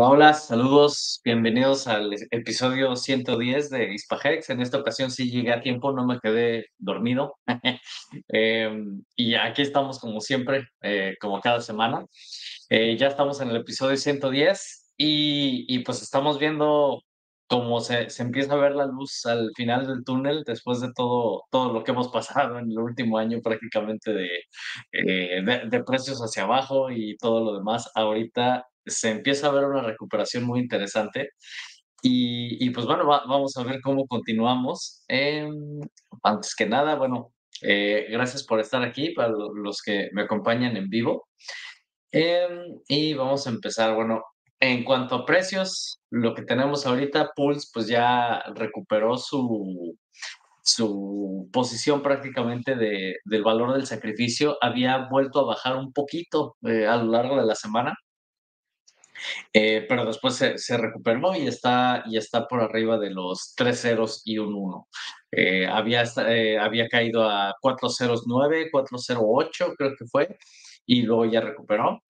Hola, saludos, bienvenidos al episodio 110 de Hispahex. En esta ocasión sí llegué a tiempo, no me quedé dormido. Em, y aquí estamos como siempre, eh, como cada semana. Eh, ya estamos en el episodio 110 y, y pues estamos viendo cómo se, se empieza a ver la luz al final del túnel después de todo, todo lo que hemos pasado en el último año prácticamente de, eh, de, de precios hacia abajo y todo lo demás. Ahorita se empieza a ver una recuperación muy interesante. Y, y pues bueno, va- vamos a ver cómo continuamos. Em, antes que nada, bueno, eh, gracias por estar aquí para lo- los que me acompañan en vivo. Em, y vamos a empezar. Bueno, en cuanto a precios, lo que tenemos ahorita, Pulse, pues ya recuperó su, su posición prácticamente de, del valor del sacrificio. Había vuelto a bajar un poquito eh, a lo largo de la semana eh, pero después se, se recuperó y está, y está por arriba de los tres ceros y un uno. Eh, había, eh, había caído a cuatro ceros nueve, cuatro cero ocho creo que fue, y luego ya recuperó.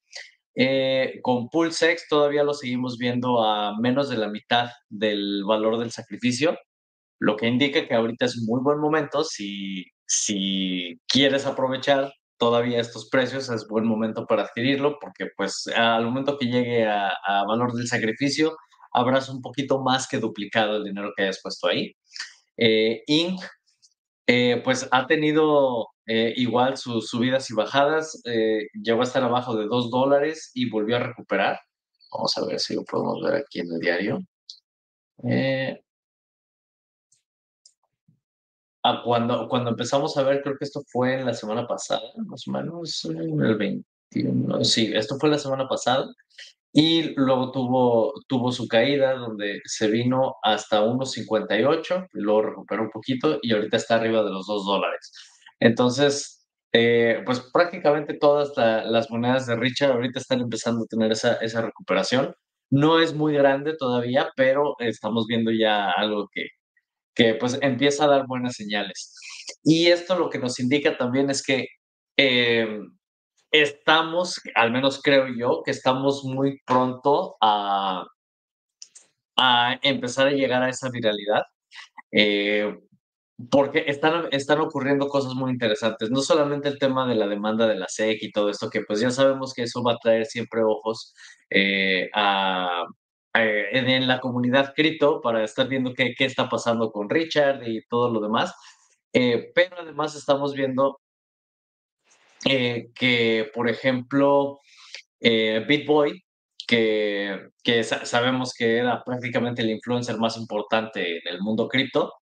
Eh, con Pulsex todavía lo seguimos viendo a menos de la mitad del valor del sacrificio, lo que indica que ahorita es un muy buen momento si, si quieres aprovechar todavía estos precios, es buen momento para adquirirlo porque pues al momento que llegue a, a valor del sacrificio, habrás un poquito más que duplicado el dinero que hayas puesto ahí. Eh, Inc. eh, pues ha tenido eh, igual sus subidas y bajadas, eh, llegó a estar abajo de 2 dólares y volvió a recuperar. Vamos a ver si lo podemos ver aquí en el diario. A cuando, cuando empezamos a ver, creo que esto fue en la semana pasada, más o menos, en el 21. Sí, esto fue la semana pasada. Y luego tuvo, tuvo su caída donde se vino hasta 1.58, y luego recuperó un poquito y ahorita está arriba de los 2 dólares. Entonces, eh, pues prácticamente todas la- las monedas de Richard ahorita están empezando a tener esa, esa recuperación. No es muy grande todavía, pero estamos viendo ya algo que, que pues empieza a dar buenas señales. Y esto lo que nos indica también es que eh, estamos, al menos creo yo, que estamos muy pronto a, a empezar a llegar a esa viralidad. eh, porque están, están ocurriendo cosas muy interesantes. No solamente el tema de la demanda de la SEC y todo esto, que pues ya sabemos que eso va a traer siempre ojos eh, a, a- en, en la comunidad cripto para estar viendo qué, qué está pasando con Richard y todo lo demás. Eh, pero además estamos viendo eh, que, por ejemplo, eh, BitBoy, que, que sa- sabemos que era prácticamente el influencer más importante en el mundo cripto,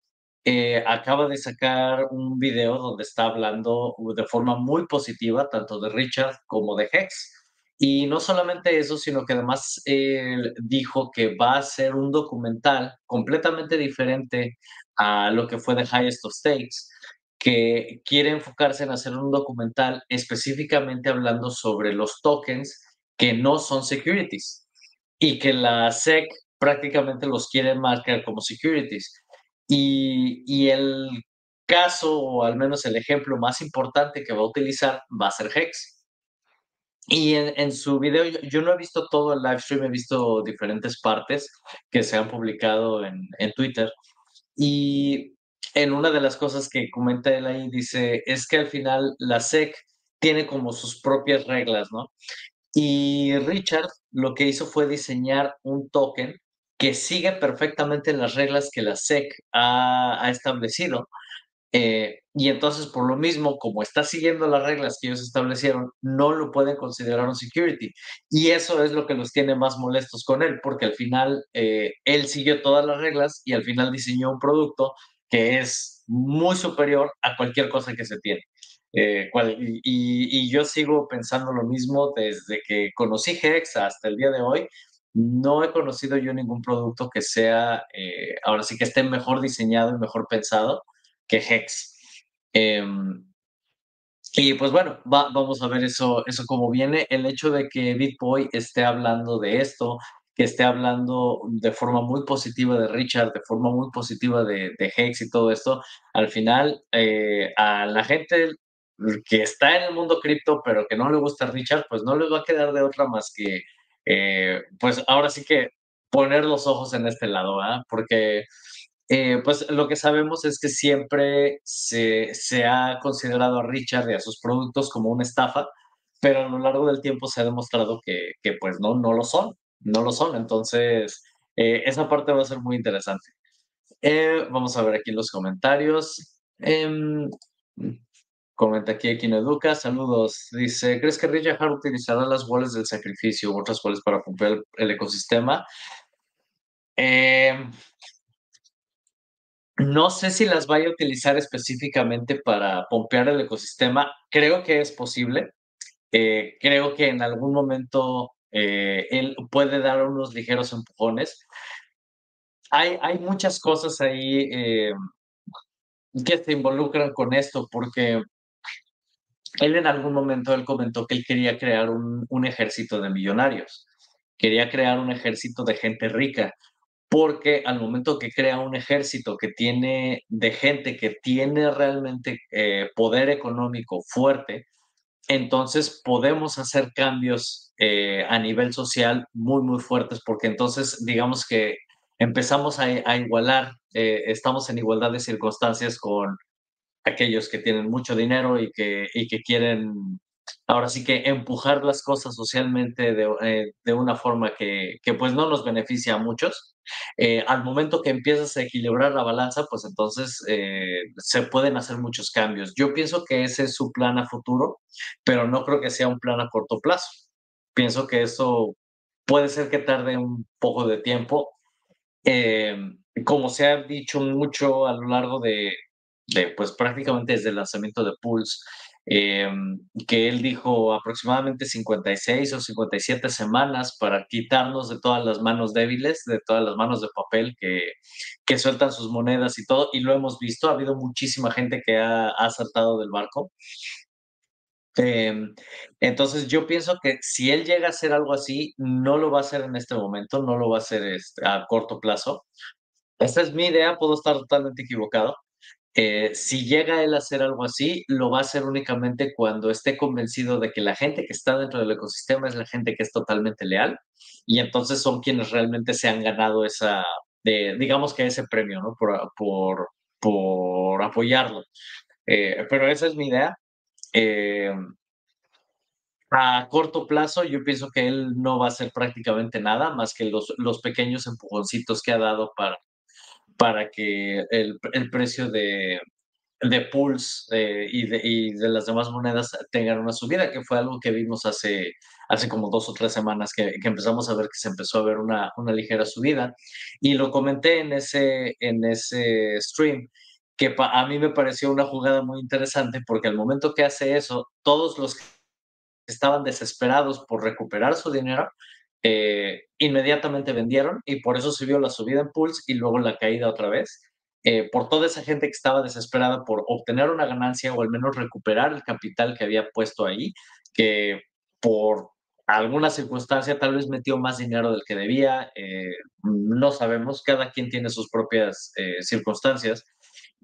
eh, acaba de sacar un video donde está hablando de forma muy positiva tanto de Richard como de Hex. Y no solamente eso, sino que además él dijo que va a hacer un documental completamente diferente a lo que fue The Highest of Stakes, que quiere enfocarse en hacer un documental específicamente hablando sobre los tokens que no son securities y que la SEC prácticamente los quiere marcar como securities. Y, y el caso, o al menos el ejemplo más importante que va a utilizar, va a ser Hex. Y en, en su video, yo, no he visto todo el live stream, he visto diferentes partes que se han publicado en, en Twitter. Y en una de las cosas que comenta él ahí, dice, es que al final la SEC tiene como sus propias reglas, ¿no? Y Richard lo que hizo fue diseñar un token que sigue perfectamente las reglas que la SEC ha, ha establecido. Eh, y entonces, por lo mismo, como está siguiendo las reglas que ellos establecieron, no lo pueden considerar un security. Y eso es lo que los tiene más molestos con él, porque al final eh, él siguió todas las reglas y al final diseñó un producto que es muy superior a cualquier cosa que se tiene. Eh, cual- y, y- yo sigo pensando lo mismo desde que conocí Hex hasta el día de hoy. No he conocido yo ningún producto que sea, eh, ahora sí que esté mejor diseñado y mejor pensado que Hex. Em, y pues bueno, va- vamos a ver eso, eso cómo viene. El hecho de que BitBoy esté hablando de esto, que esté hablando de forma muy positiva de Richard, de forma muy positiva de, de Hex y todo esto, al final eh, a la gente que está en el mundo cripto, pero que no le gusta Richard, pues no les va a quedar de otra más que eh, pues ahora sí que poner los ojos en este lado, ¿ah? Porque eh, pues lo que sabemos es que siempre se, se, ha considerado a Richard y a sus productos como una estafa, pero a lo largo del tiempo se ha demostrado que, que pues no, no lo son, no lo son. Entonces, eh, esa parte va a ser muy interesante. Eh, vamos a ver aquí los comentarios. Eh, comenta aquí Equino Educa, saludos. Dice, ¿crees que Richard utilizará las walls del sacrificio u otras walls para romper el, el ecosistema? Eh, no sé si las vaya a utilizar específicamente para pompear el ecosistema. Creo que es posible. Eh, creo que en algún momento eh, él puede dar unos ligeros empujones. Hay, hay muchas cosas ahí eh, que se involucran con esto, porque él en algún momento él comentó que él quería crear un, un ejército de millonarios, quería crear un ejército de gente rica porque al momento que crea un ejército que tiene de gente que tiene realmente eh, poder económico fuerte, entonces podemos hacer cambios eh, a nivel social muy, muy fuertes, porque entonces digamos que empezamos a, igualar, eh, estamos en igualdad de circunstancias con aquellos que tienen mucho dinero y que, y que quieren ahora sí que empujar las cosas socialmente de, eh, de una forma que, que, pues no nos beneficia a muchos. Eh, al momento que empiezas a equilibrar la balanza, pues entonces eh, se pueden hacer muchos cambios. Yo pienso que ese es su plan a futuro, pero no creo que sea un plan a corto plazo. Pienso que eso puede ser que tarde un poco de tiempo. como se ha dicho mucho a lo largo de, de pues prácticamente desde el lanzamiento de Pulse, eh, que él dijo aproximadamente 56 o 57 semanas para quitarnos de todas las manos débiles, de todas las manos de papel que, que sueltan sus monedas y todo, y lo hemos visto, ha habido muchísima gente que ha, saltado del barco. Eh, entonces yo pienso que si él llega a hacer algo así, no lo va a hacer en este momento, no lo va a hacer este, a corto plazo. Esta es mi idea, puedo estar totalmente equivocado, eh, si llega él a hacer algo así, lo va a hacer únicamente cuando esté convencido de que la gente que está dentro del ecosistema es la gente que es totalmente leal y entonces son quienes realmente se han ganado esa, de, digamos que ese premio, ¿no? Por, por, por apoyarlo. Eh, pero esa es mi idea. Eh, a corto plazo, yo pienso que él no va a hacer prácticamente nada más que los, los pequeños empujoncitos que ha dado para para que el, el precio de, de Pulse eh, y, de, y, de, las demás monedas tengan una subida, que fue algo que vimos hace, hace como dos o tres semanas, que, que empezamos a ver que se empezó a ver una, una, ligera subida. Y lo comenté en ese, en ese stream, que a mí me pareció una jugada muy interesante, porque al momento que hace eso, todos los que estaban desesperados por recuperar su dinero, eh, inmediatamente vendieron y por eso se vio la subida en Pulse y luego la caída otra vez. Eh, por toda esa gente que estaba desesperada por obtener una ganancia o al menos recuperar el capital que había puesto ahí, que por alguna circunstancia tal vez metió más dinero del que debía, eh, no sabemos, cada quien tiene sus propias circunstancias,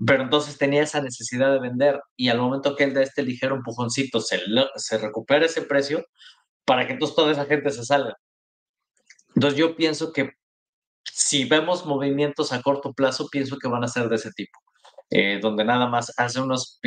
pero entonces tenía esa necesidad de vender y al momento que él da este ligero empujoncito se, se recupera ese precio para que entonces toda esa gente se salga. Entonces yo pienso que si vemos movimientos a corto plazo, pienso que van a ser de ese tipo, eh, donde nada más hace unos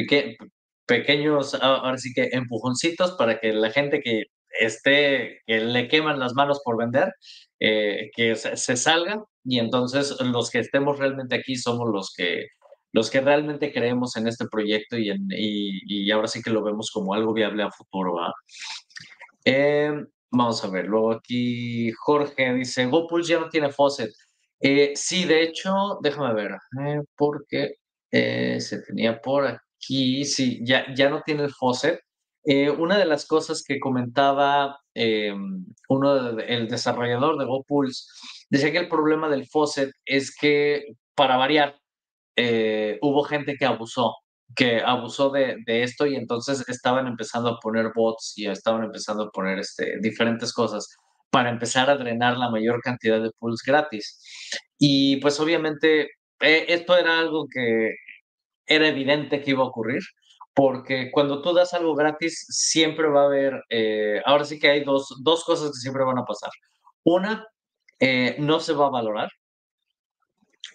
pequeños, ahora sí que empujoncitos para que la gente que esté, que le queman las manos por vender, eh, que se, se, salga y entonces los que estemos realmente aquí somos los que los que realmente creemos en este proyecto y, en, y, y ahora sí que lo vemos como algo viable a futuro. Eh, Vamos a ver, luego aquí Jorge dice, GoPulse ya no tiene faucet. Eh, sí, de hecho, déjame ver, eh, porque eh, se tenía por aquí, sí, ya, ya no tiene el faucet. Una de las cosas que comentaba uno el desarrollador de GoPulse, decía que el problema del faucet es que, para variar, hubo gente que abusó que abusó de, de, esto y entonces estaban empezando a poner bots y estaban empezando a poner este, diferentes cosas para empezar a drenar la mayor cantidad de pools gratis. Y pues obviamente eh, esto era algo que era evidente que iba a ocurrir porque cuando tú das algo gratis, siempre va a haber, eh, ahora sí que hay dos, dos, cosas que siempre van a pasar. Una, eh, no se va a valorar.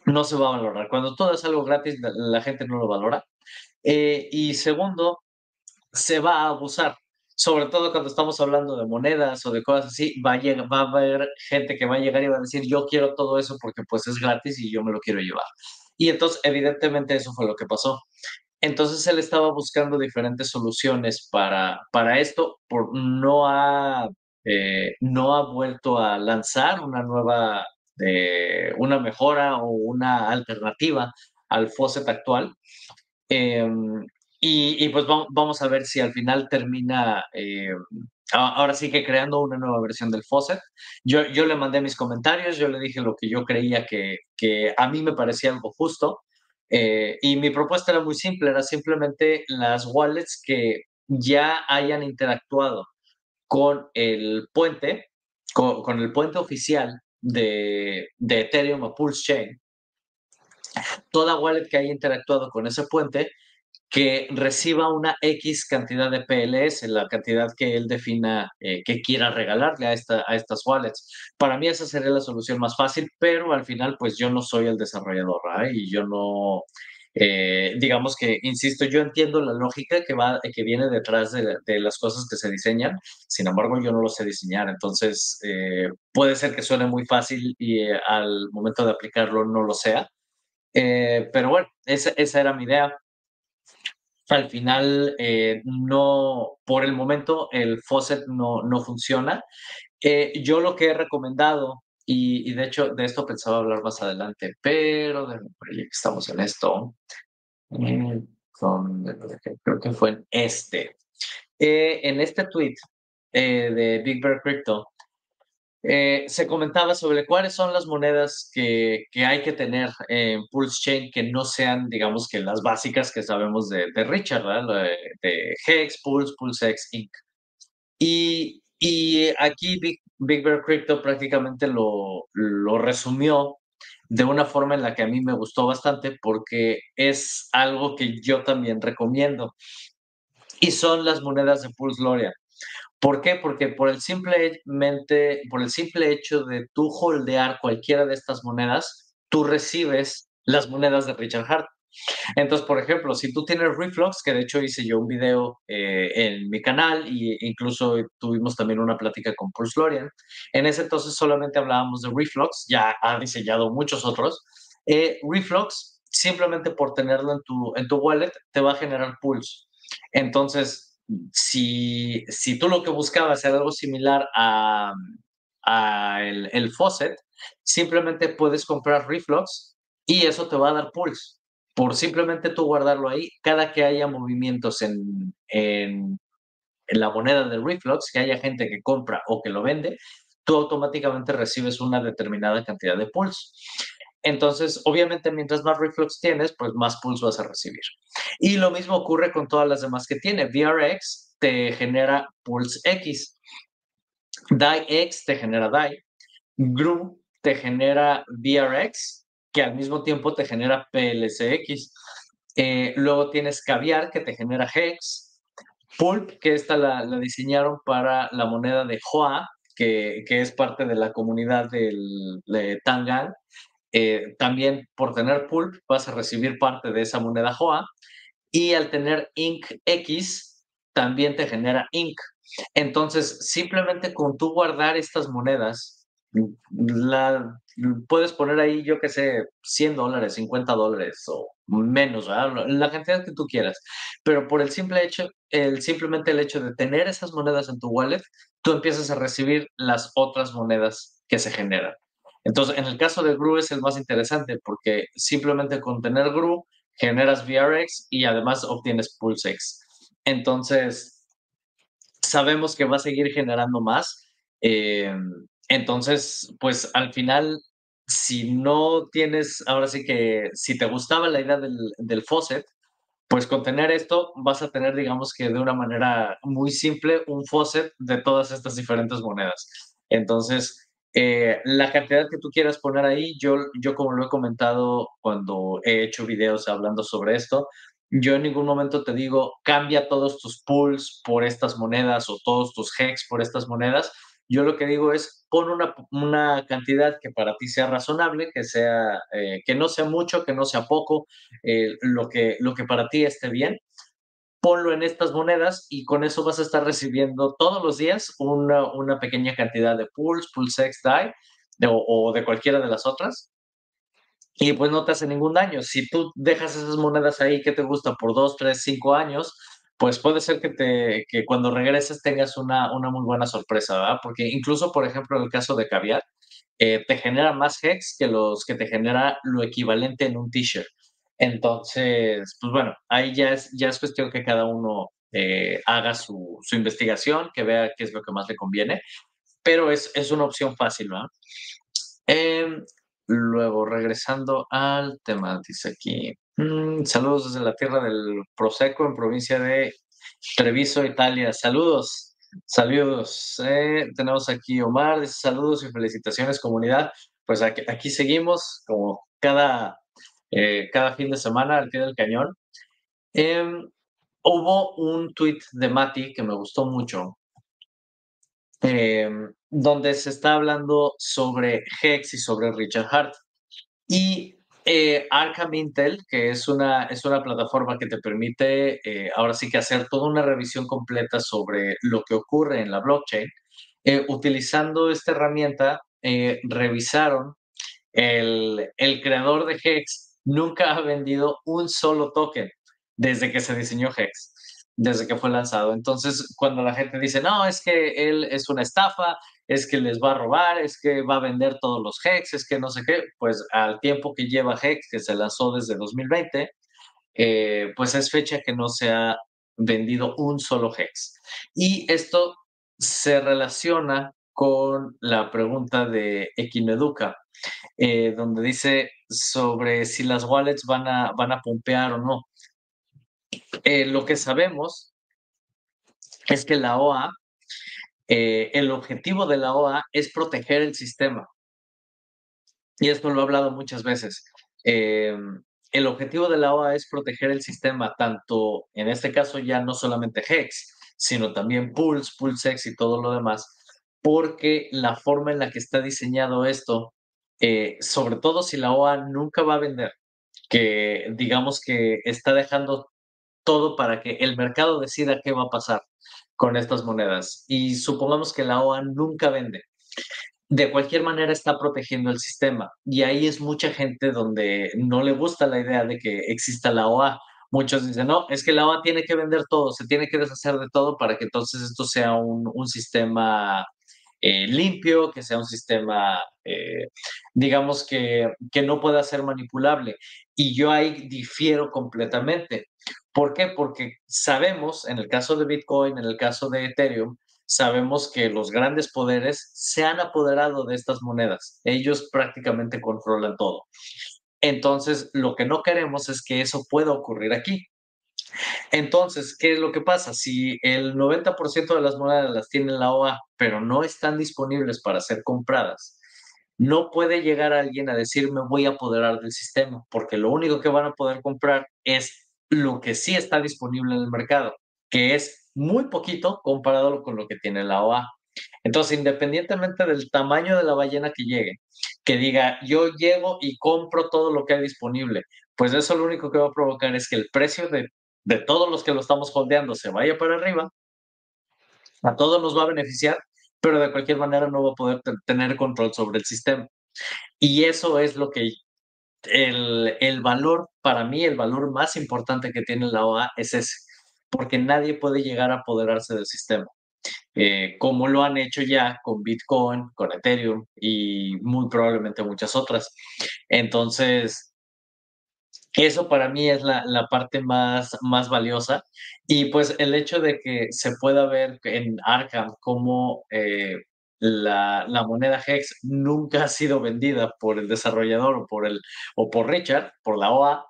No se va a valorar. Cuando tú das algo gratis, la, la gente no lo valora. Eh, y segundo, se va a abusar. Sobre todo cuando estamos hablando de monedas o de cosas así, va a, llegar, va a haber gente que va a llegar y va a decir, yo quiero todo eso porque pues es gratis y yo me lo quiero llevar. Y entonces, evidentemente, eso fue lo que pasó. Entonces él estaba buscando diferentes soluciones para, para esto, por, no, ha, eh, no ha vuelto a lanzar una nueva, eh, una mejora o una alternativa al faucet actual. Eh, y, y, pues vamos a ver si al final termina, eh, ahora sí que creando una nueva versión del faucet. Yo, yo le mandé mis comentarios, yo le dije lo que yo creía que, que a mí me parecía algo justo. Eh, y mi propuesta era muy simple, era simplemente las wallets que ya hayan interactuado con el puente, con, con el puente oficial de, de, Ethereum o Pulse Chain. Toda wallet que haya interactuado con ese puente, que reciba una X cantidad de PLS, la cantidad que él defina eh, que quiera regalarle a, esta, a estas wallets. Para mí esa sería la solución más fácil, pero al final pues yo no soy el desarrollador ¿eh? y yo no, eh, digamos que, insisto, yo entiendo la lógica que, va, que viene detrás de, de las cosas que se diseñan, sin embargo yo no lo sé diseñar, entonces eh, puede ser que suene muy fácil y eh, al momento de aplicarlo no lo sea. Pero bueno, esa, esa era mi idea al final eh, no, por el momento el faucet no, no funciona. Eh, yo lo que he recomendado, y, de hecho de esto pensaba hablar más adelante, pero estamos en esto, eh, con, creo que fue en este. Eh, en este tweet de Big Bear Crypto, eh, se comentaba sobre cuáles son las monedas que, que, hay que tener en Pulse Chain que no sean, digamos, que las básicas que sabemos de, de Richard, ¿verdad? De, Hex, Pulse, PulseX, Inc. Y, y aquí Big, Big, Bear Crypto prácticamente lo, lo resumió de una forma en la que a mí me gustó bastante porque es algo que yo también recomiendo. Y son las monedas de Pulse Loria. ¿Por qué? Porque por el, simplemente, por el simple hecho de tú holdear cualquiera de estas monedas, tú recibes las monedas de Richard Hart. Entonces, por ejemplo, si tú tienes Reflux, que de hecho hice yo un video eh, en mi canal e incluso tuvimos también una plática con Pulse Lorian, en ese entonces solamente hablábamos de Reflux, ya ha diseñado muchos otros. Eh, Reflux, simplemente por tenerlo en tu, en tu wallet, te va a generar Pulse. Entonces, si, si tú lo que buscabas era algo similar a, el, el, faucet, simplemente puedes comprar Reflux y eso te va a dar pulse. Por simplemente tú guardarlo ahí, cada que haya movimientos en, en, la moneda de Reflux, que haya gente que compra o que lo vende, tú automáticamente recibes una determinada cantidad de pulse. Entonces, obviamente, mientras más reflux tienes, pues más pulse vas a recibir. Y lo mismo ocurre con todas las demás que tiene. VRX te genera pulse X. DieX te genera DIE. GRU te genera VRX, que al mismo tiempo te genera PLCX. Eh, luego tienes Caviar, que te genera Hex. Pulp, que esta la, la diseñaron para la moneda de Hoa, que, que, es parte de la comunidad del, de Tangan, eh, también por tener Pulp vas a recibir parte de esa moneda JOA y al tener INC X también te genera INC. Entonces, simplemente con tú guardar estas monedas, la, puedes poner ahí, yo que sé, 100 dólares, 50 dólares o menos, ¿verdad? la cantidad que tú quieras. Pero por el simple hecho, el, simplemente el hecho de tener esas monedas en tu wallet, tú empiezas a recibir las otras monedas que se generan. Entonces, en el caso de GRU es el más interesante porque simplemente con tener GRU generas VRX y además obtienes PulseX. Entonces, sabemos que va a seguir generando más. Eh, entonces, pues al final, si no tienes, ahora sí que, si te gustaba la idea del, del faucet, pues con tener esto vas a tener, digamos que de una manera muy simple, un faucet de todas estas diferentes monedas. Entonces, eh, la cantidad que tú quieras poner ahí, yo, yo como lo he comentado cuando he hecho videos hablando sobre esto, yo en ningún momento te digo, cambia todos tus pools por estas monedas o todos tus hex por estas monedas. Yo lo que digo es, pon una, una cantidad que para ti sea razonable, que, sea, eh, que no sea mucho, que no sea poco, eh, lo, que, lo que para ti esté bien. Ponlo en estas monedas y con eso vas a estar recibiendo todos los días una, una pequeña cantidad de pools, pulse X, DAI o, de cualquiera de las otras y pues no te hace ningún daño. Si tú dejas esas monedas ahí que te gusta por dos, tres, cinco años, pues puede ser que, te, que cuando regreses tengas una, una muy buena sorpresa, ¿verdad? Porque incluso, por ejemplo, en el caso de caviar, eh, te genera más hex que los que te genera lo equivalente en un t-shirt. Entonces, pues bueno, ahí ya es, ya es cuestión que cada uno eh, haga su, su, investigación, que vea qué es lo que más le conviene, pero es, es una opción fácil, ¿no? Eh, Luego, regresando al tema, dice aquí, mm, saludos desde la tierra del Prosecco en provincia de Treviso, Italia. Saludos, saludos. Eh, tenemos aquí Omar, dice saludos y felicitaciones comunidad. Pues aquí, aquí seguimos como cada, eh, cada fin de semana al pie del cañón. Em, hubo un tweet de Mati que me gustó mucho, Em, donde se está hablando sobre Hex y sobre Richard Hart. Y eh, Arkham Intel, que es una, es una plataforma que te permite eh, ahora sí que hacer toda una revisión completa sobre lo que ocurre en la blockchain, eh, utilizando esta herramienta, revisaron el, el creador de Hex nunca ha vendido un solo token desde que se diseñó Hex desde que fue lanzado. Entonces, cuando la gente dice, no, es que él es una estafa, es que les va a robar, es que va a vender todos los Hex, es que no sé qué, pues al tiempo que lleva Hex, que se lanzó desde 2020, eh, pues es fecha que no se ha vendido un solo Hex. Y esto se relaciona con la pregunta de Equineduca, eh, donde dice sobre si las wallets van a, van a pompear o no. Eh, lo que sabemos es que la OA, eh, el objetivo de la OA es proteger el sistema. Y esto lo he hablado muchas veces. El objetivo de la OA es proteger el sistema, tanto en este caso ya no solamente HEX, sino también Pulse, PulseX y todo lo demás, porque la forma en la que está diseñado esto, sobre todo si la OA nunca va a vender, que digamos que está dejando todo para que el mercado decida qué va a pasar con estas monedas. Y supongamos que la OA nunca vende. De cualquier manera está protegiendo el sistema. Y ahí es mucha gente donde no le gusta la idea de que exista la OA. Muchos dicen, no, es que la OA tiene que vender todo, se tiene que deshacer de todo para que entonces esto sea un, un sistema eh, limpio, que sea un sistema, eh, digamos, que, que no pueda ser manipulable. Y yo ahí difiero completamente. ¿Por qué? Porque sabemos, en el caso de Bitcoin, en el caso de Ethereum, sabemos que los grandes poderes se han apoderado de estas monedas. Ellos prácticamente controlan todo. Entonces, lo que no queremos es que eso pueda ocurrir aquí. Entonces, ¿qué es lo que pasa? Si el 90% de las monedas las tiene la OA, pero no están disponibles para ser compradas, no puede llegar alguien a decir me voy a apoderar del sistema, porque lo único que van a poder comprar es lo que sí está disponible en el mercado, que es muy poquito comparado con lo que tiene la OA. Entonces, independientemente del tamaño de la ballena que llegue, que diga, yo llego y compro todo lo que hay disponible, pues eso lo único que va a provocar es que el precio de de todos los que lo estamos holdeando se vaya para arriba, a todos nos va a beneficiar, pero de cualquier manera no va a poder tener control sobre el sistema. Y eso es lo que el, el, valor, para mí, el valor más importante que tiene la OA es ese, porque nadie puede llegar a apoderarse del sistema. Eh, como lo han hecho ya con Bitcoin, con Ethereum y muy probablemente muchas otras. Entonces, eso para mí es la, la, parte más, más valiosa. Y pues el hecho de que se pueda ver en Arkham como eh, la, la, moneda Hex nunca ha sido vendida por el desarrollador o por, el, o por Richard, por la OA,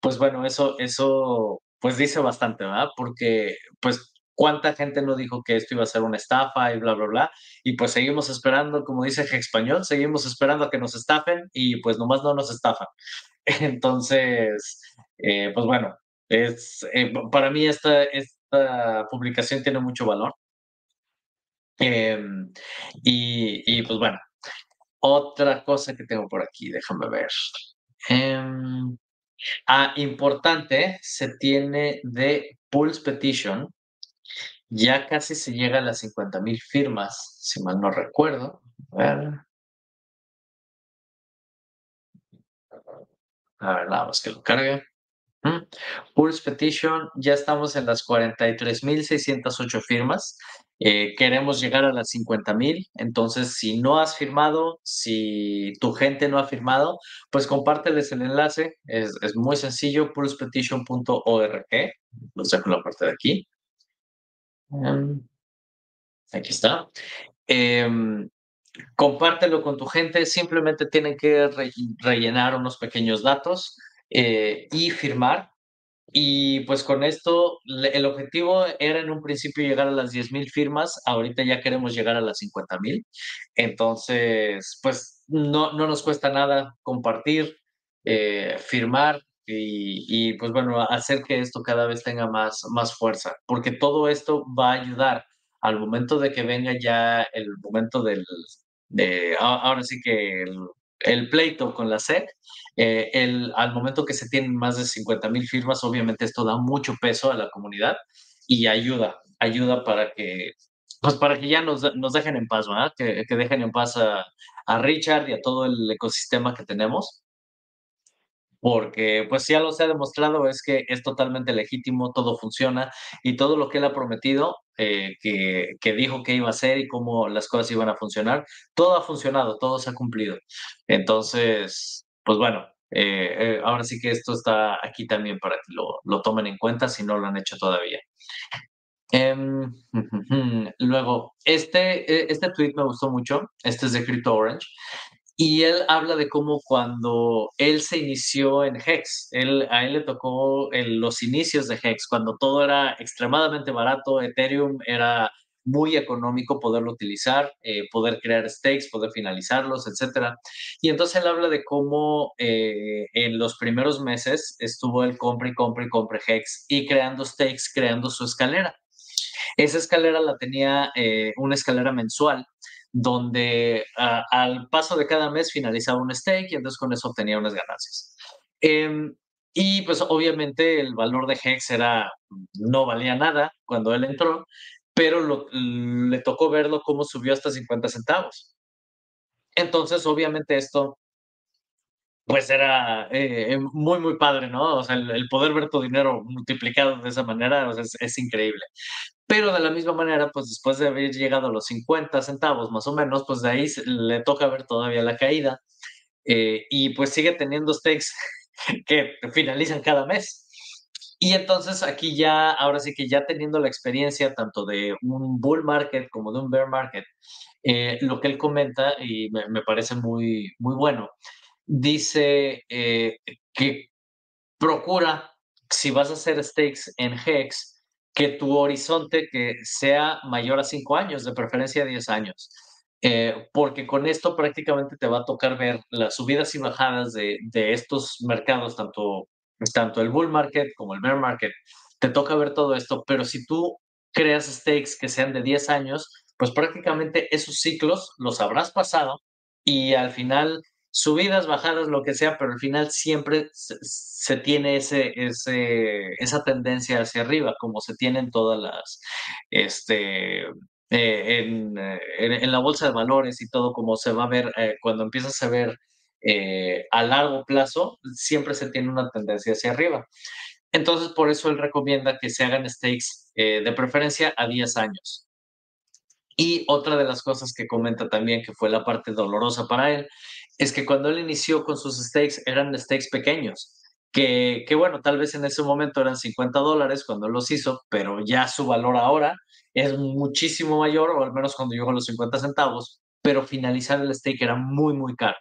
pues bueno, eso, eso pues dice bastante, ¿verdad? Porque pues cuánta gente no dijo que esto iba a ser una estafa y bla, bla, bla. Y pues seguimos esperando, como dice Español, seguimos esperando a que nos estafen y pues nomás no nos estafan. Entonces, eh, pues bueno, es, eh, para mí esta, esta publicación tiene mucho valor. Em, y, y, pues bueno, otra cosa que tengo por aquí, déjame ver. Em, ah, importante, se tiene de Pulse Petition. Ya casi se llega a las 50 mil firmas, si mal no recuerdo. A ver. A ver, nada más que lo cargue. Pulse Petition, ya estamos en las 43.608 firmas. Eh, queremos llegar a las 50.000. Entonces, si no has firmado, si tu gente no ha firmado, pues compárteles el enlace. Es, muy sencillo, pulsepetition.org. Los dejo en la parte de aquí. Em, aquí está. Em, compártelo con tu gente. Simplemente tienen que rellenar unos pequeños datos eh, y firmar. Y pues con esto, el objetivo era en un principio llegar a las 10.000 firmas, ahorita ya queremos llegar a las 50.000. Entonces, pues no, no nos cuesta nada compartir, eh, firmar y, y, pues bueno, hacer que esto cada vez tenga más, más fuerza, porque todo esto va a ayudar al momento de que venga ya el momento del, de, ahora sí que el, el pleito con la SEC, eh, el, al momento que se tienen más de 50 mil firmas, obviamente esto da mucho peso a la comunidad y ayuda, ayuda para que, pues para que ya nos, nos dejen en paz, ¿verdad? Que, que dejen en paz a, a Richard y a todo el ecosistema que tenemos porque pues ya lo se ha demostrado es que es totalmente legítimo, todo funciona y todo lo que él ha prometido, eh, que, que, dijo que iba a hacer y cómo las cosas iban a funcionar, todo ha funcionado, todo se ha cumplido. Entonces, pues bueno, eh, eh, ahora sí que esto está aquí también para que lo, lo, tomen en cuenta si no lo han hecho todavía. Um, luego, este, este tweet me gustó mucho, este es de Crypto Orange. Y él habla de cómo cuando él se inició en Hex, él, a él le tocó el, los inicios de Hex, cuando todo era extremadamente barato, Ethereum era muy económico poderlo utilizar, eh, poder crear stakes, poder finalizarlos, etc. Y entonces él habla de cómo eh, en los primeros meses estuvo el compre y compre y compre Hex y creando stakes, creando su escalera. Esa escalera la tenía eh, una escalera mensual donde uh, al paso de cada mes finalizaba un stake y entonces con eso obtenía unas ganancias. Eh, y pues obviamente el valor de Hex era, no valía nada cuando él entró, pero le tocó verlo cómo subió hasta 50 centavos. Entonces, obviamente esto, pues era eh, muy, muy padre, ¿no? O sea, el, poder ver tu dinero multiplicado de esa manera es, increíble. Pero de la misma manera, pues después de haber llegado a los 50 centavos más o menos, pues de ahí le toca ver todavía la caída eh, y pues sigue teniendo stakes que finalizan cada mes. Y entonces aquí ya, ahora sí que ya teniendo la experiencia tanto de un bull market como de un bear market, eh, lo que él comenta y me, me, parece muy, muy bueno, dice eh, que procura, si vas a hacer stakes en HEX, que tu horizonte que sea mayor a cinco años, de preferencia 10 años. Eh, porque con esto prácticamente te va a tocar ver las subidas y bajadas de, de, estos mercados, tanto, tanto el bull market como el bear market. Te toca ver todo esto, pero si tú creas stakes que sean de 10 años, pues prácticamente esos ciclos los habrás pasado y al final subidas, bajadas, lo que sea, pero al final siempre se, se tiene ese, ese, esa tendencia hacia arriba, como se tienen todas las, este, eh, en, en, en, la bolsa de valores y todo, como se va a ver eh, cuando empiezas a ver eh, a largo plazo, siempre se tiene una tendencia hacia arriba. Entonces, por eso él recomienda que se hagan stakes eh, de preferencia a 10 años. Y otra de las cosas que comenta también, que fue la parte dolorosa para él, es que cuando él inició con sus stakes eran stakes pequeños, que, que, bueno, tal vez en ese momento eran 50 dólares cuando los hizo, pero ya su valor ahora es muchísimo mayor, o al menos cuando llegó a los 50 centavos, pero finalizar el stake era muy, muy caro.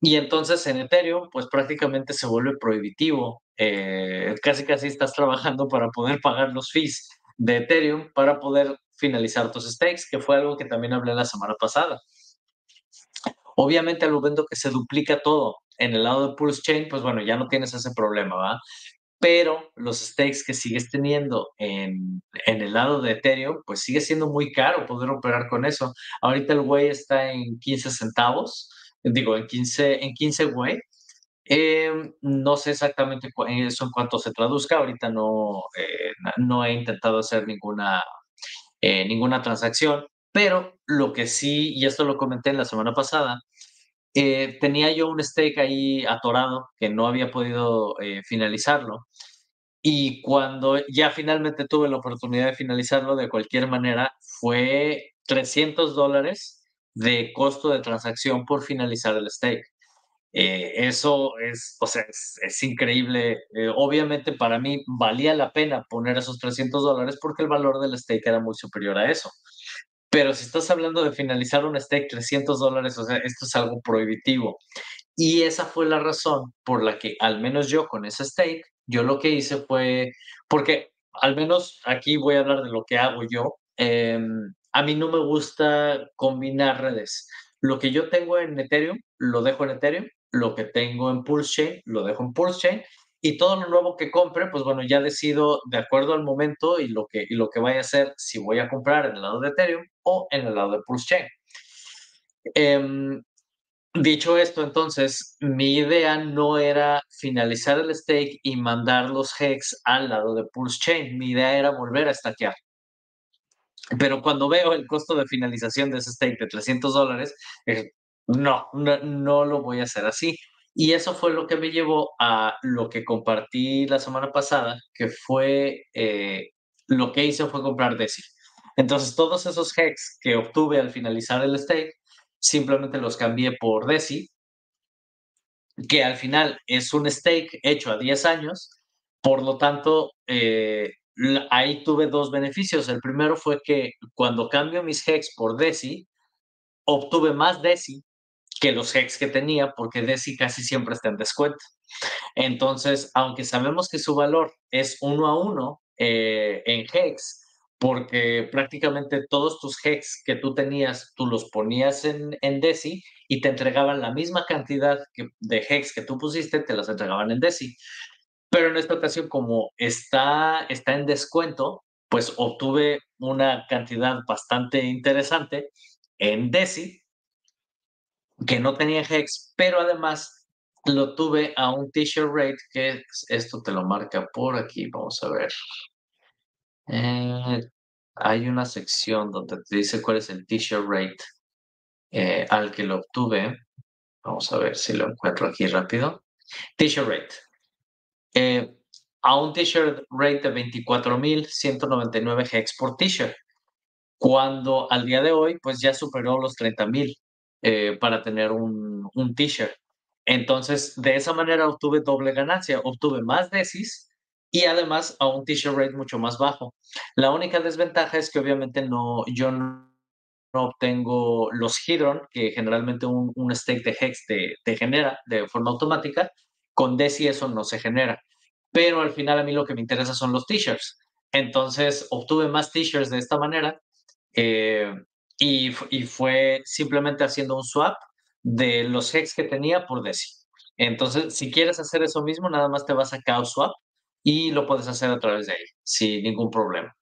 Y entonces en Ethereum, pues prácticamente se vuelve prohibitivo. Eh, casi, casi estás trabajando para poder pagar los fees de Ethereum para poder finalizar tus stakes, que fue algo que también hablé la semana pasada. Obviamente al momento que se duplica todo en el lado de Pulse Chain, pues bueno, ya no tienes ese problema, ¿va? pero los stakes que sigues teniendo en, en, el lado de Ethereum, pues sigue siendo muy caro poder operar con eso. Ahorita el güey está en 15 centavos, digo, en 15, en 15 güey. Em, no sé exactamente eso en cuanto se traduzca, ahorita no, eh, no he intentado hacer ninguna, eh, ninguna transacción, pero lo que sí, y esto lo comenté la semana pasada, eh, tenía yo un stake ahí atorado que no había podido finalizarlo. Y cuando ya finalmente tuve la oportunidad de finalizarlo de cualquier manera, fue 300 dólares de costo de transacción por finalizar el stake. Eh, eso es, o sea, es, increíble. Eh, obviamente para mí valía la pena poner esos 300 dólares porque el valor del stake era muy superior a eso. Pero si estás hablando de finalizar un stake 300 dólares, o sea, esto es algo prohibitivo. Y esa fue la razón por la que, al menos yo con ese stake, yo lo que hice fue, porque al menos aquí voy a hablar de lo que hago yo. Em, a mí no me gusta combinar redes. Lo que yo tengo en Ethereum, lo dejo en Ethereum lo que tengo en Pulse Chain, lo dejo en Pulse Chain y todo lo nuevo que compre, pues bueno, ya decido de acuerdo al momento y lo que, y lo que vaya a hacer si voy a comprar en el lado de Ethereum o en el lado de Pulse Chain. Em, dicho esto, entonces, mi idea no era finalizar el stake y mandar los hex al lado de Pulse Chain. Mi idea era volver a stackear. Pero cuando veo el costo de finalización de ese stake de 300 dólares, no, no, lo voy a hacer así. Y eso fue lo que me llevó a lo que compartí la semana pasada, que fue eh, lo que hice fue comprar DESI. Entonces, todos esos hex que obtuve al finalizar el stake, simplemente los cambié por DESI, que al final es un stake hecho a 10 años. Por lo tanto, eh, ahí tuve dos beneficios. El primero fue que cuando cambio mis hex por DESI, obtuve más DESI que los hex que tenía, porque DESI casi siempre está en descuento. Entonces, aunque sabemos que su valor es uno a uno eh, en hex, porque prácticamente todos tus hex que tú tenías, tú los ponías en, en DESI y te entregaban la misma cantidad de hex que tú pusiste, te las entregaban en DESI. Pero en esta ocasión, como está, está en descuento, pues obtuve una cantidad bastante interesante en DESI que no tenía Hex, pero además lo tuve a un t-shirt rate que esto te lo marca por aquí, vamos a ver. Eh, hay una sección donde te dice cuál es el t-shirt rate eh, al que lo obtuve. Vamos a ver si lo encuentro aquí rápido. T-shirt rate. Eh, a un t-shirt rate de 24.199 hex por t-shirt, cuando al día de hoy pues ya superó los 30.000. Eh, para tener un, un t-shirt. Entonces, de esa manera obtuve doble ganancia, obtuve más desis y además a un t-shirt rate mucho más bajo. La única desventaja es que obviamente no, yo no, obtengo los Hidron, que generalmente un, un stake de Hex te, te, genera de forma automática. Con Desi eso no se genera. Pero al final a mí lo que me interesa son los t-shirts. Entonces obtuve más t-shirts de esta manera. Eh, y, fue simplemente haciendo un swap de los hex que tenía por DESI. Entonces, si quieres hacer eso mismo, nada más te vas a Chaos Swap y lo puedes hacer a través de ahí, sin ningún problema.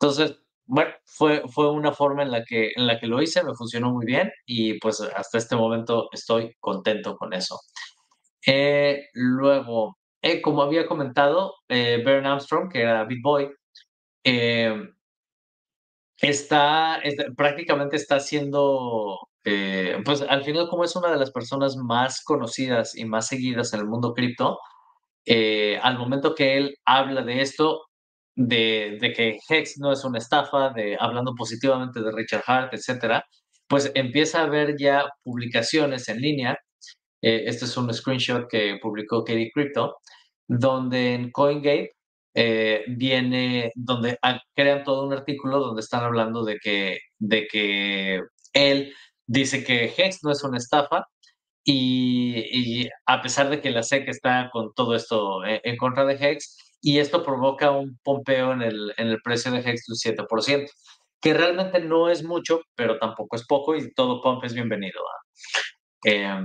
Entonces, bueno, fue, fue una forma en la, que, en la que lo hice, me funcionó muy bien y pues hasta este momento estoy contento con eso. Eh, luego, eh, como había comentado, eh, Armstrong, que era BitBoy, eh, está, prácticamente está haciendo, eh, pues al final como es una de las personas más conocidas y más seguidas en el mundo cripto, eh, al momento que él habla de esto, de, de, que Hex no es una estafa, de hablando positivamente de Richard Hart, etcétera, pues empieza a haber ya publicaciones en línea. Eh, este es un screenshot que publicó Katie Crypto, donde en CoinGate eh, viene donde crean todo un artículo donde están hablando de que, de que él dice que Hex no es una estafa y, a pesar de que la SEC está con todo esto en, en, contra de Hex y esto provoca un pompeo en el, en el precio de Hex de un 7%, que realmente no es mucho, pero tampoco es poco y todo pump es bienvenido. Eh,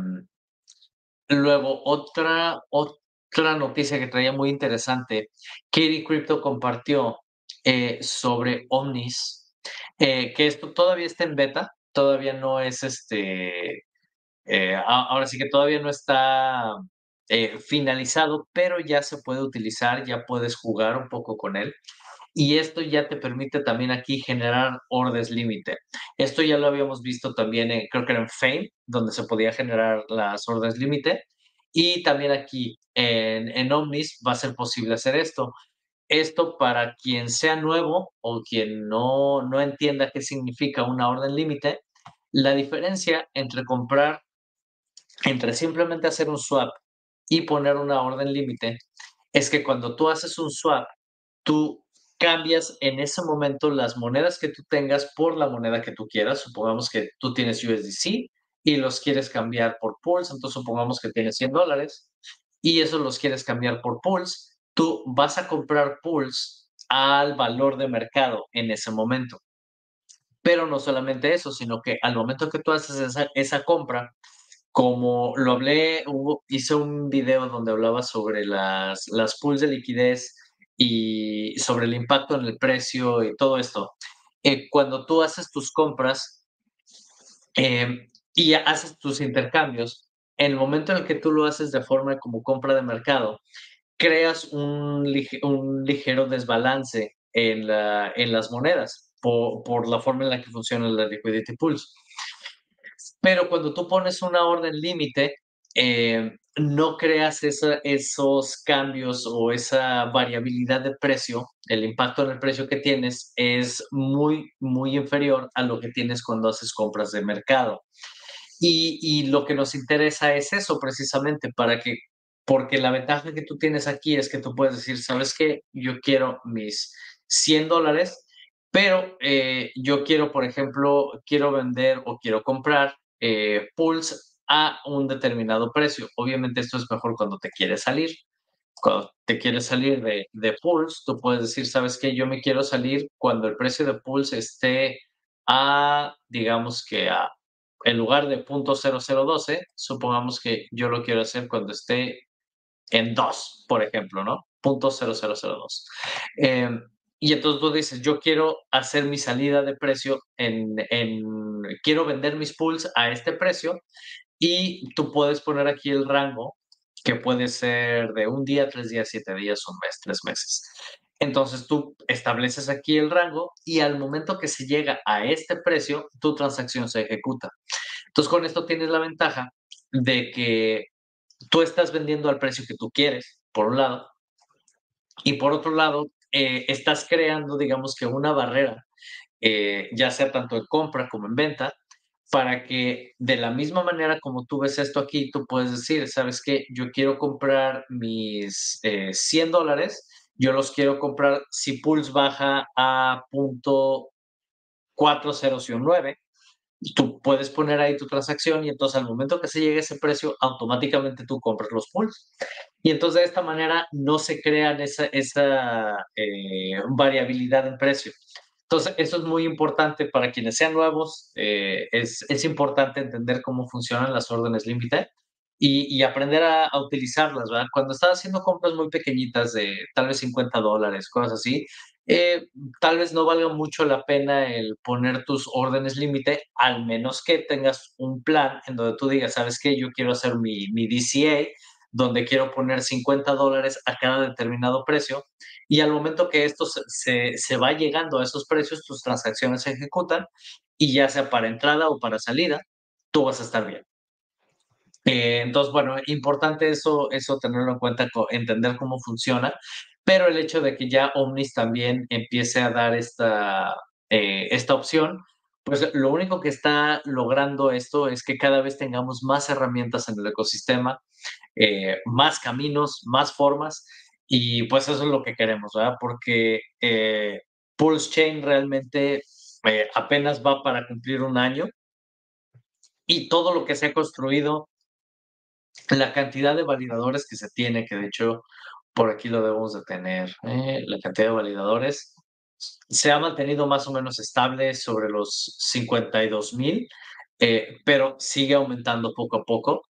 luego, otra, otra otra noticia que traía muy interesante, Katie Crypto compartió eh, sobre Omnis, eh, que esto todavía está en beta, todavía no es este, eh, ahora sí que todavía no está finalizado, pero ya se puede utilizar, ya puedes jugar un poco con él. Y esto ya te permite también aquí generar órdenes límite. Esto ya lo habíamos visto también, en, creo que era en Fame, donde se podía generar las órdenes límite. Y también aquí en, en Omnis va a ser posible hacer esto. Esto para quien sea nuevo o quien no, no entienda qué significa una orden límite, la diferencia entre comprar, entre simplemente hacer un swap y poner una orden límite, es que cuando tú haces un swap, tú cambias en ese momento las monedas que tú tengas por la moneda que tú quieras. Supongamos que tú tienes USDC y los quieres cambiar por Pulse, entonces supongamos que tienes 100 dólares y eso los quieres cambiar por Pulse, tú vas a comprar Pulse al valor de mercado en ese momento. Pero no solamente eso, sino que al momento que tú haces esa, esa compra, como lo hablé, hice un video donde hablaba sobre las, las pools de liquidez y sobre el impacto en el precio y todo esto. Eh, cuando tú haces tus compras, eh, y haces tus intercambios, en el momento en el que tú lo haces de forma como compra de mercado, creas un, un ligero desbalance en, la, en las monedas por, por, la forma en la que funciona la liquidity pools. Pero cuando tú pones una orden límite, eh, no creas esos cambios o esa variabilidad de precio, el impacto en el precio que tienes es muy, muy inferior a lo que tienes cuando haces compras de mercado. Y, lo que nos interesa es eso precisamente, para que, porque la ventaja que tú tienes aquí es que tú puedes decir, ¿sabes qué? Yo quiero mis 100 dólares, pero eh, yo quiero, por ejemplo, quiero vender o quiero comprar eh, Pulse a un determinado precio. Obviamente esto es mejor cuando te quieres salir. Cuando te quieres salir de, de Pulse, tú puedes decir, ¿sabes qué? Yo me quiero salir cuando el precio de Pulse esté a, digamos que a en lugar de .0012, supongamos que yo lo quiero hacer cuando esté en 2, por ejemplo, ¿no? .0002. Eh, y entonces tú dices, yo quiero hacer mi salida de precio quiero vender mis pools a este precio y tú puedes poner aquí el rango que puede ser de un día, tres días, siete días, un mes, tres meses. Entonces tú estableces aquí el rango y al momento que se llega a este precio, tu transacción se ejecuta. Entonces con esto tienes la ventaja de que tú estás vendiendo al precio que tú quieres, por un lado, y por otro lado, eh, estás creando, digamos que una barrera, eh, ya sea tanto en compra como en venta, para que de la misma manera como tú ves esto aquí, tú puedes decir, ¿sabes qué? Yo quiero comprar mis 100 eh, dólares yo los quiero comprar si Pulse baja a punto 4019, tú puedes poner ahí tu transacción y entonces al momento que se llegue ese precio, automáticamente tú compras los pools. Y entonces de esta manera no se crean esa, esa eh, variabilidad en precio. Entonces, eso es muy importante para quienes sean nuevos. Eh, es, es, importante entender cómo funcionan las órdenes límite y, aprender a, utilizarlas, ¿verdad? Cuando estás haciendo compras muy pequeñitas de tal vez 50 dólares, cosas así, eh, tal vez no valga mucho la pena el poner tus órdenes límite, al menos que tengas un plan en donde tú digas, ¿sabes qué? Yo quiero hacer mi, mi DCA, donde quiero poner 50 dólares a cada determinado precio, y al momento que esto se, se va llegando a esos precios, tus transacciones se ejecutan, y ya sea para entrada o para salida, tú vas a estar bien. Eh, entonces, bueno, importante eso, eso tenerlo en cuenta, entender cómo funciona, pero el hecho de que ya Omnis también empiece a dar esta, eh, esta opción, pues lo único que está logrando esto es que cada vez tengamos más herramientas en el ecosistema, eh, más caminos, más formas, y pues eso es lo que queremos, ¿verdad? Porque Pulse Chain realmente apenas va para cumplir un año y todo lo que se ha construido la cantidad de validadores que se tiene, que de hecho por aquí lo debemos de tener, eh, la cantidad de validadores se ha mantenido más o menos estable sobre los 52 mil, eh, pero sigue aumentando poco a poco.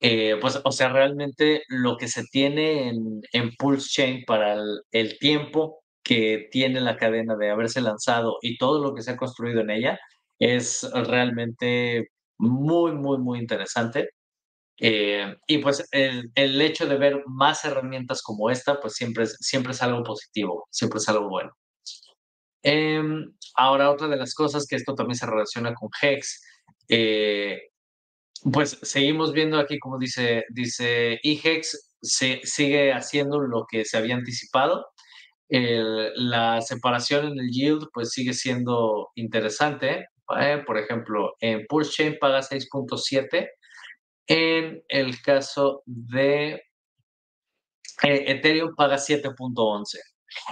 eh, pues, o sea, realmente lo que se tiene en, en Pulse Chain para el, tiempo que tiene la cadena de haberse lanzado y todo lo que se ha construido en ella es realmente muy, muy, muy interesante. Eh, y pues el, el, hecho de ver más herramientas como esta, pues siempre es, siempre es algo positivo, siempre es algo bueno. Em, ahora, otra de las cosas que esto también se relaciona con Hex, eh, pues seguimos viendo aquí, como dice, dice IHEX, se, sigue haciendo lo que se había anticipado. la separación en el yield pues sigue siendo interesante. ¿eh? Por ejemplo, en Pulse Chain paga 6.7. En el caso de eh, Ethereum paga 7.11.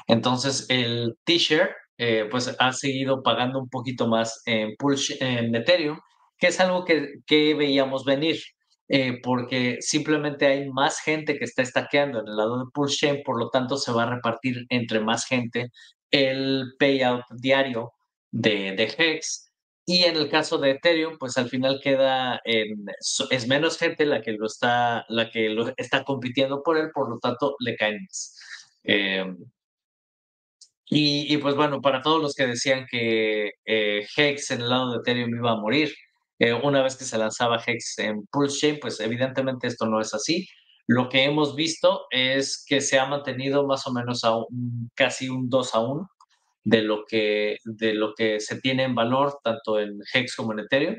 Entonces el T-Share eh, pues ha seguido pagando un poquito más en, Pulse, en Ethereum que es algo que, que veíamos venir, eh, porque simplemente hay más gente que está estaqueando en el lado de Pulse Chain, por lo tanto se va a repartir entre más gente el payout diario de, de Hex. Y en el caso de Ethereum, pues al final queda en, es menos gente la que lo está, la que lo está compitiendo por él, por lo tanto le caen más. Eh, y, y, pues bueno, para todos los que decían que eh, Hex en el lado de Ethereum iba a morir, eh, una vez que se lanzaba Hex en Pulse Chain, pues evidentemente esto no es así. Lo que hemos visto es que se ha mantenido más o menos a casi un 2 a 1 de lo, que, de lo que se tiene en valor tanto en Hex como en Ethereum.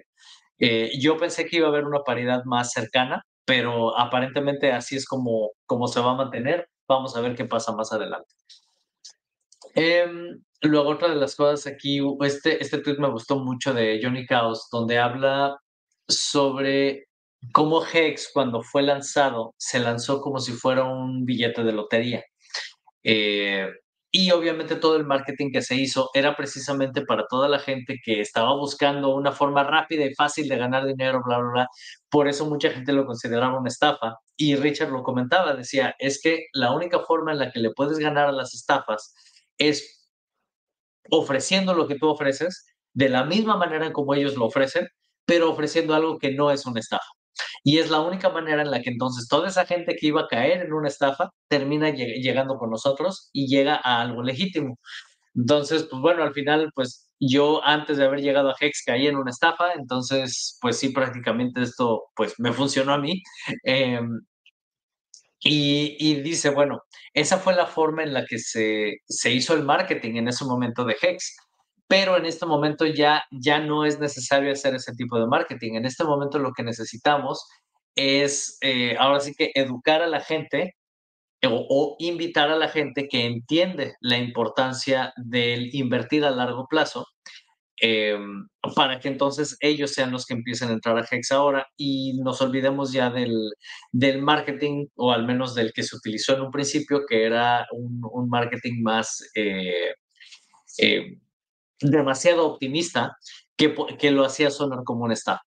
Eh, yo pensé que iba a haber una paridad más cercana, pero aparentemente así es como, como se va a mantener. Vamos a ver qué pasa más adelante. Em, luego, otra de las cosas aquí, este, este tweet me gustó mucho de Johnny Chaos, donde habla sobre cómo Hex, cuando fue lanzado, se lanzó como si fuera un billete de lotería. Eh, y obviamente todo el marketing que se hizo era precisamente para toda la gente que estaba buscando una forma rápida y fácil de ganar dinero, bla, bla, bla. Por eso mucha gente lo consideraba una estafa. Y Richard lo comentaba, decía, es que la única forma en la que le puedes ganar a las estafas es ofreciendo lo que tú ofreces de la misma manera como ellos lo ofrecen, pero ofreciendo algo que no es una estafa. Y es la única manera en la que entonces toda esa gente que iba a caer en una estafa termina llegando con nosotros y llega a algo legítimo. Entonces, pues bueno, al final, pues yo antes de haber llegado a Hex caí en una estafa, entonces, pues sí, prácticamente esto, pues me funcionó a mí. Eh, y, dice, bueno, esa fue la forma en la que se, se, hizo el marketing en ese momento de Hex, pero en este momento ya, ya no es necesario hacer ese tipo de marketing. En este momento lo que necesitamos es, eh, ahora sí que educar a la gente o, o, invitar a la gente que entiende la importancia del invertir a largo plazo Em, para que entonces ellos sean los que empiecen a entrar a Hex ahora y nos olvidemos ya del, del marketing, o al menos del que se utilizó en un principio, que era un, marketing más eh, eh, demasiado optimista, que, que lo hacía sonar como un staff.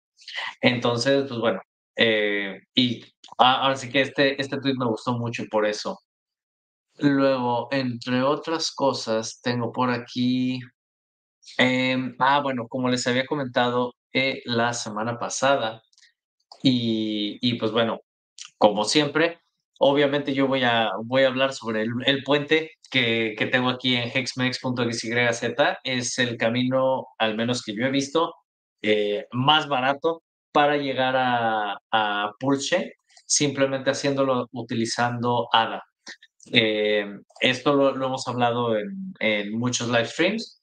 Entonces, pues bueno, eh, y ahora sí que este, este tweet me gustó mucho por eso. Luego, entre otras cosas, tengo por aquí Em, ah, bueno, como les había comentado eh, la semana pasada, y, y, pues bueno, como siempre, obviamente yo voy a, voy a hablar sobre el puente que, que, tengo aquí en hexmex.xyz. Es el camino, al menos que yo he visto, eh, más barato para llegar a, a Pulse, simplemente haciéndolo utilizando ADA. Eh, esto lo, lo, hemos hablado en, en muchos live streams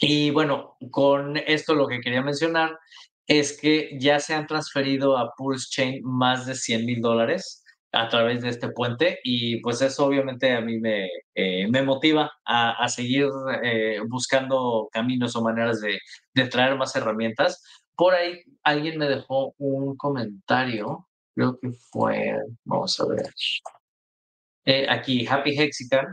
y bueno, con esto lo que quería mencionar es que ya se han transferido a Pulse Chain más de 100 mil dólares a través de este puente y pues eso obviamente a mí me, eh, me motiva a, a seguir eh, buscando caminos o maneras de, de, traer más herramientas. Por ahí alguien me dejó un comentario, creo que fue, vamos a ver, eh, aquí Happy Hexican,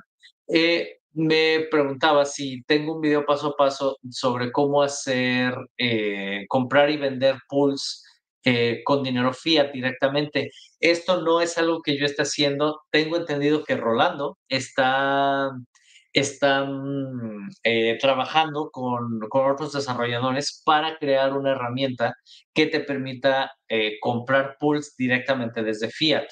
me preguntaba si tengo un video paso a paso sobre cómo hacer, comprar y vender pools eh, con dinero fiat directamente. Esto no es algo que yo esté haciendo. Tengo entendido que Rolando está, están eh, trabajando con, con, otros desarrolladores para crear una herramienta que te permita eh, comprar pools directamente desde Fiat.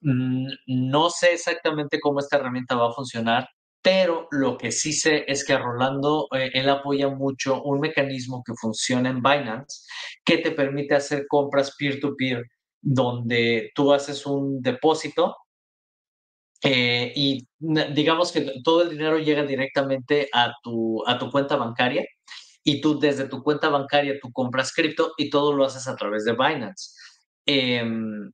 Mm, no sé exactamente cómo esta herramienta va a funcionar, pero lo que sí sé es que Rolando, eh, él apoya mucho un mecanismo que funciona en Binance que te permite hacer compras peer-to-peer, -peer, donde tú haces un depósito eh, y digamos que todo el dinero llega directamente a tu, a tu cuenta bancaria y tú desde tu cuenta bancaria tú compras cripto y todo lo haces a través de Binance. Em,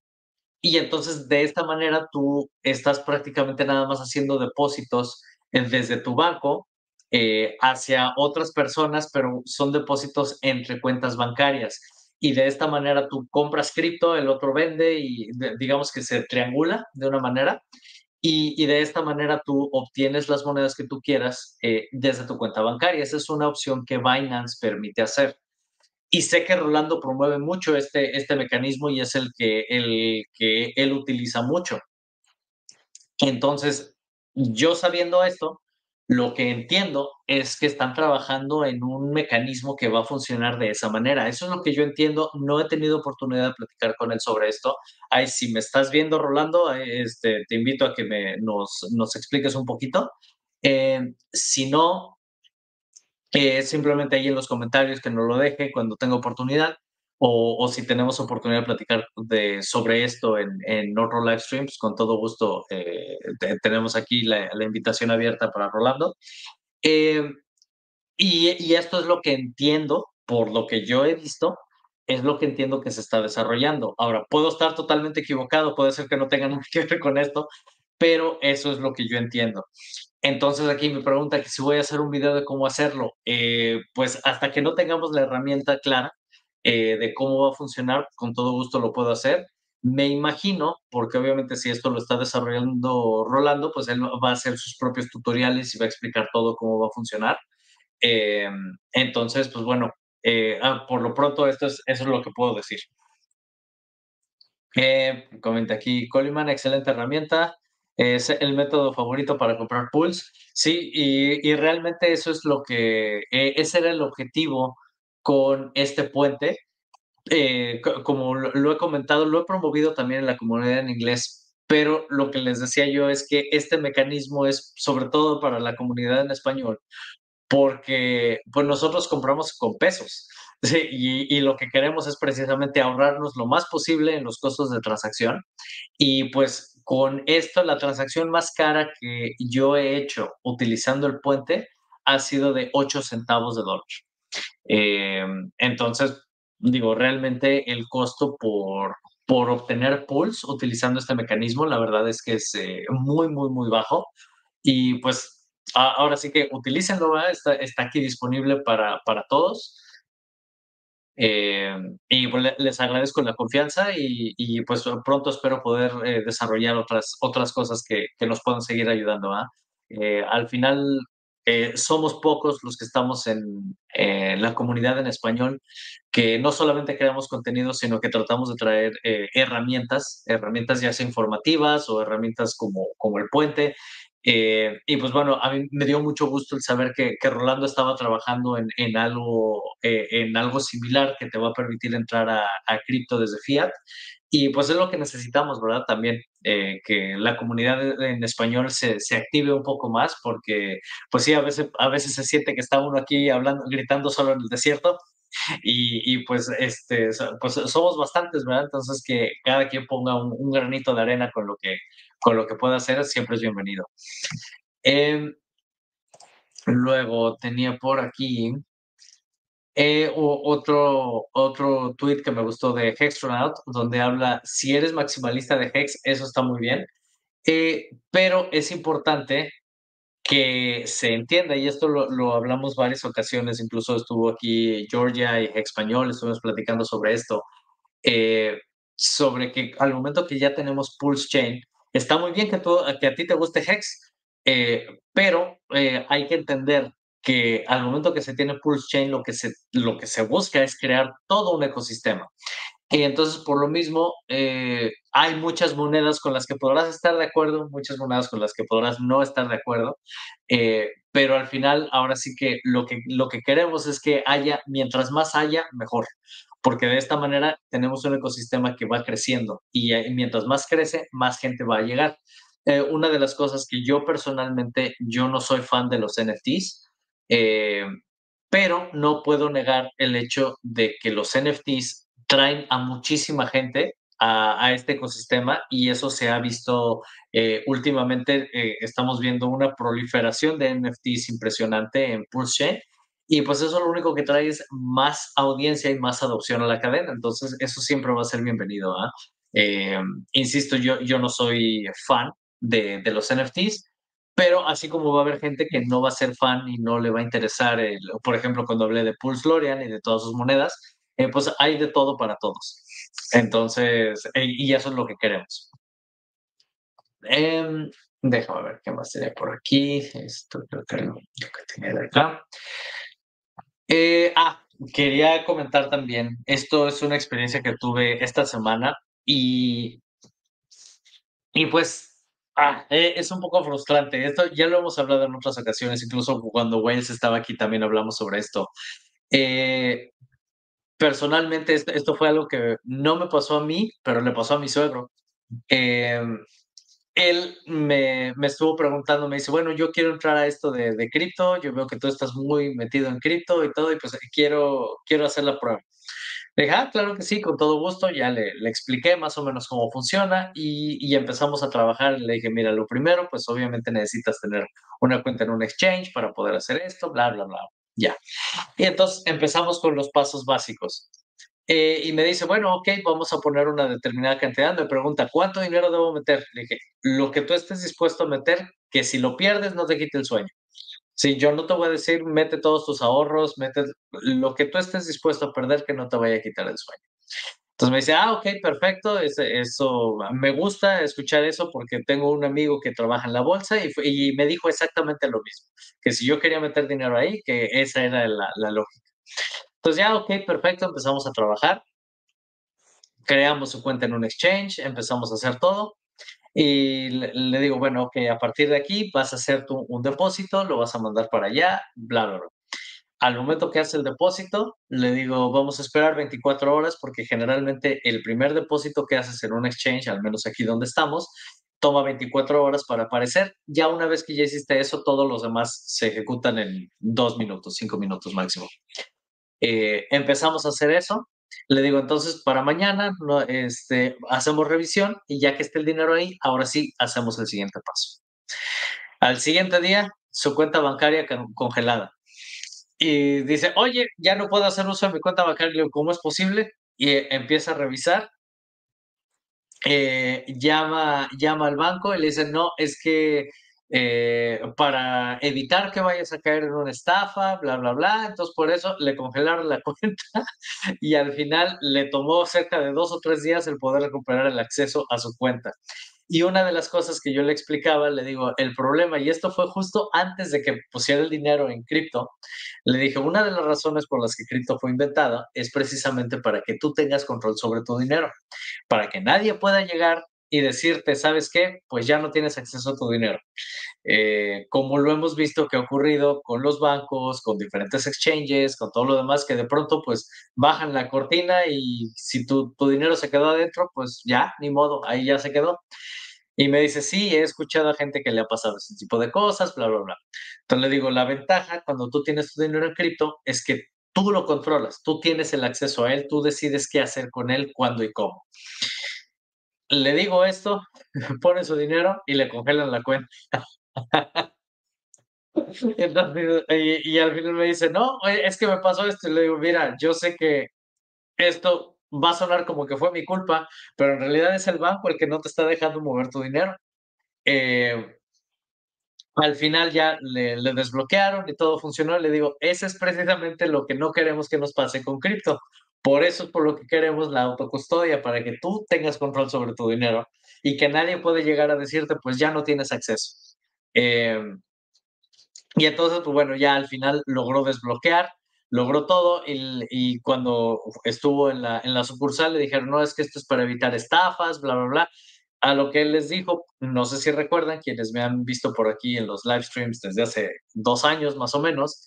y entonces de esta manera tú estás prácticamente nada más haciendo depósitos desde tu banco eh, hacia otras personas, pero son depósitos entre cuentas bancarias. Y de esta manera tú compras cripto, el otro vende y digamos que se triangula de una manera. Y, de esta manera tú obtienes las monedas que tú quieras eh, desde tu cuenta bancaria. Esa es una opción que Binance permite hacer. Y sé que Rolando promueve mucho este, este mecanismo y es el que, el que él utiliza mucho. Entonces, yo sabiendo esto, lo que entiendo es que están trabajando en un mecanismo que va a funcionar de esa manera. Eso es lo que yo entiendo. No he tenido oportunidad de platicar con él sobre esto. Ay, si me estás viendo, Rolando, este, te invito a que me, nos, nos expliques un poquito. Eh, si no, eh, simplemente ahí en los comentarios que nos lo deje cuando tenga oportunidad o, si tenemos oportunidad de platicar de, sobre esto en, en otro live streams, con todo gusto eh, tenemos aquí la, invitación abierta para Rolando. Eh, y, esto es lo que entiendo, por lo que yo he visto, es lo que entiendo que se está desarrollando. Ahora, puedo estar totalmente equivocado, puede ser que no tenga nada que ver con esto, pero eso es lo que yo entiendo. Entonces aquí me pregunta si voy a hacer un video de cómo hacerlo, eh, pues hasta que no tengamos la herramienta clara, eh, de cómo va a funcionar, con todo gusto lo puedo hacer. Me imagino, porque obviamente si esto lo está desarrollando Rolando, pues él va a hacer sus propios tutoriales y va a explicar todo cómo va a funcionar. Eh, entonces, pues bueno, eh, ah, por lo pronto esto es, eso es lo que puedo decir. comenta aquí, Coleman, excelente herramienta. Es el método favorito para comprar pools. Sí, y, y realmente eso es lo que, ese era el objetivo con este puente. Eh, como lo, he comentado, lo he promovido también en la comunidad en inglés, pero lo que les decía yo es que este mecanismo es sobre todo para la comunidad en español, porque pues nosotros compramos con pesos y, y, lo que queremos es precisamente ahorrarnos lo más posible en los costos de transacción y pues con esto la transacción más cara que yo he hecho utilizando el puente ha sido de 8 centavos de dólar. Eh, entonces, digo, realmente el costo por, por obtener pools utilizando este mecanismo, la verdad es que es eh, muy, muy, muy bajo. Y pues ahora sí que utilícenlo, está, está aquí disponible para, para todos. Eh, y pues, les agradezco la confianza y, pues pronto espero poder desarrollar otras, otras cosas que, que, nos puedan seguir ayudando. al final, eh, somos pocos los que estamos en, la comunidad en español, que no solamente creamos contenido, sino que tratamos de traer eh, herramientas, herramientas ya sea informativas o herramientas como, como el puente. Eh, y pues bueno, a mí me dio mucho gusto el saber que, que Rolando estaba trabajando en, en algo, en algo similar que te va a permitir entrar a, a cripto desde Fiat. Y pues es lo que necesitamos, ¿verdad? También eh, que la comunidad en español se, se, active un poco más, porque pues sí, a veces, a veces se siente que está uno aquí hablando, gritando solo en el desierto. Y, y pues, este, pues somos bastantes, ¿verdad? Entonces que cada quien ponga un, granito de arena con lo que, con lo que pueda hacer, siempre es bienvenido. Eh, luego tenía por aquí eh, otro, otro tweet que me gustó de Hextronaut, donde habla, si eres maximalista de Hex, eso está muy bien, eh, pero es importante que se entienda, y esto lo, lo, hablamos varias ocasiones, incluso estuvo aquí Georgia y Español, estuvimos platicando sobre esto, eh, sobre que al momento que ya tenemos Pulse Chain, está muy bien que, todo, que a ti te guste Hex, pero hay que entender que al momento que se tiene Pulse Chain, lo que se, lo que se busca es crear todo un ecosistema. Y entonces, por lo mismo, eh, hay muchas monedas con las que podrás estar de acuerdo, muchas monedas con las que podrás no estar de acuerdo, eh, pero al final, ahora sí que lo, que lo que queremos es que haya, mientras más haya, mejor, porque de esta manera tenemos un ecosistema que va creciendo y mientras más crece, más gente va a llegar. Eh, una de las cosas que yo personalmente, yo no soy fan de los NFTs, eh, pero no puedo negar el hecho de que los NFTs traen a muchísima gente a, este ecosistema y eso se ha visto eh, últimamente. estamos viendo una proliferación de NFTs impresionante en Pulse y pues eso lo único que trae es más audiencia y más adopción a la cadena. Entonces, eso siempre va a ser bienvenido. ¿ah? insisto, yo, yo no soy fan de, de, los NFTs, pero así como va a haber gente que no va a ser fan y no le va a interesar, el, por ejemplo, cuando hablé de Pulse Lorian y de todas sus monedas, eh, pues hay de todo para todos. Entonces, eh, y eso es lo que queremos. Eh, déjame ver qué más sería por aquí. Esto creo que lo, que tenía de acá. Eh, ah, quería comentar también, esto es una experiencia que tuve esta semana y, y pues Ah, eh, es un poco frustrante. Esto ya lo hemos hablado en otras ocasiones, incluso cuando Wales estaba aquí también hablamos sobre esto. Eh, personalmente, esto, fue algo que no me pasó a mí, pero le pasó a mi suegro. Em, él me, me, estuvo preguntando, me dice, bueno, yo quiero entrar a esto de, de cripto, yo veo que tú estás muy metido en cripto y todo, y pues quiero, quiero hacer la prueba. Le ah, claro que sí, con todo gusto, ya le, le expliqué más o menos cómo funciona y, y, empezamos a trabajar. Le dije, mira, lo primero, pues obviamente necesitas tener una cuenta en un exchange para poder hacer esto, bla, bla, bla, ya. Y entonces empezamos con los pasos básicos. Eh, y me dice, bueno, ok, vamos a poner una determinada cantidad. Me pregunta, ¿cuánto dinero debo meter? Le dije, lo que tú estés dispuesto a meter, que si lo pierdes no te quite el sueño. Sí, yo no te voy a decir, mete todos tus ahorros, mete lo que tú estés dispuesto a perder que no te vaya a quitar el sueño. Entonces me dice, ah, ok, perfecto, eso, me gusta escuchar eso porque tengo un amigo que trabaja en la bolsa y, y, me dijo exactamente lo mismo, que si yo quería meter dinero ahí, que esa era la, la lógica. Entonces ya, ok, perfecto, empezamos a trabajar, creamos su cuenta en un exchange, empezamos a hacer todo y le, digo, bueno, ok, a partir de aquí vas a hacer tu, un depósito, lo vas a mandar para allá, bla, bla, bla. Al momento que hace el depósito, le digo, vamos a esperar 24 horas porque generalmente el primer depósito que haces en un exchange, al menos aquí donde estamos, toma 24 horas para aparecer. Ya una vez que ya hiciste eso, todos los demás se ejecutan en dos minutos, cinco minutos máximo. Eh, empezamos a hacer eso le digo, entonces, para mañana no, este, hacemos revisión y ya que esté el dinero ahí, ahora sí hacemos el siguiente paso. Al siguiente día, su cuenta bancaria congelada. Y dice, oye, ya no puedo hacer uso de mi cuenta bancaria. Le digo, ¿cómo es posible? Y empieza a revisar. Eh, llama, llama al banco y le dice, no, es que eh, para evitar que vayas a caer en una estafa, bla, bla, bla. Entonces, por eso le congelaron la cuenta y al final le tomó cerca de dos o tres días el poder recuperar el acceso a su cuenta. Y una de las cosas que yo le explicaba, le digo, el problema, y esto fue justo antes de que pusiera el dinero en cripto, le dije, una de las razones por las que cripto fue inventada es precisamente para que tú tengas control sobre tu dinero, para que nadie pueda llegar y decirte, ¿sabes qué? Pues ya no tienes acceso a tu dinero. Eh, como lo hemos visto que ha ocurrido con los bancos, con diferentes exchanges, con todo lo demás, que de pronto pues bajan la cortina y si tu, tu dinero se quedó adentro, pues ya, ni modo, ahí ya se quedó. Y me dice, sí, he escuchado a gente que le ha pasado ese tipo de cosas, bla, bla, bla. Entonces le digo, la ventaja cuando tú tienes tu dinero en cripto es que tú lo controlas, tú tienes el acceso a él, tú decides qué hacer con él, cuándo y cómo le digo esto, pone su dinero y le congelan la cuenta. y, al final me dice, no, es que me pasó esto. Y le digo, mira, yo sé que esto va a sonar como que fue mi culpa, pero en realidad es el banco el que no te está dejando mover tu dinero. Eh, al final ya le, le, desbloquearon y todo funcionó. Le digo, ese es precisamente lo que no queremos que nos pase con cripto. Por eso es por lo que queremos la autocustodia, para que tú tengas control sobre tu dinero y que nadie puede llegar a decirte, pues ya no tienes acceso. Em, y entonces, pues bueno, ya al final logró desbloquear, logró todo y, cuando estuvo en la, en la sucursal le dijeron, no, es que esto es para evitar estafas, bla, bla, bla. A lo que él les dijo, no sé si recuerdan, quienes me han visto por aquí en los live streams desde hace dos años más o menos,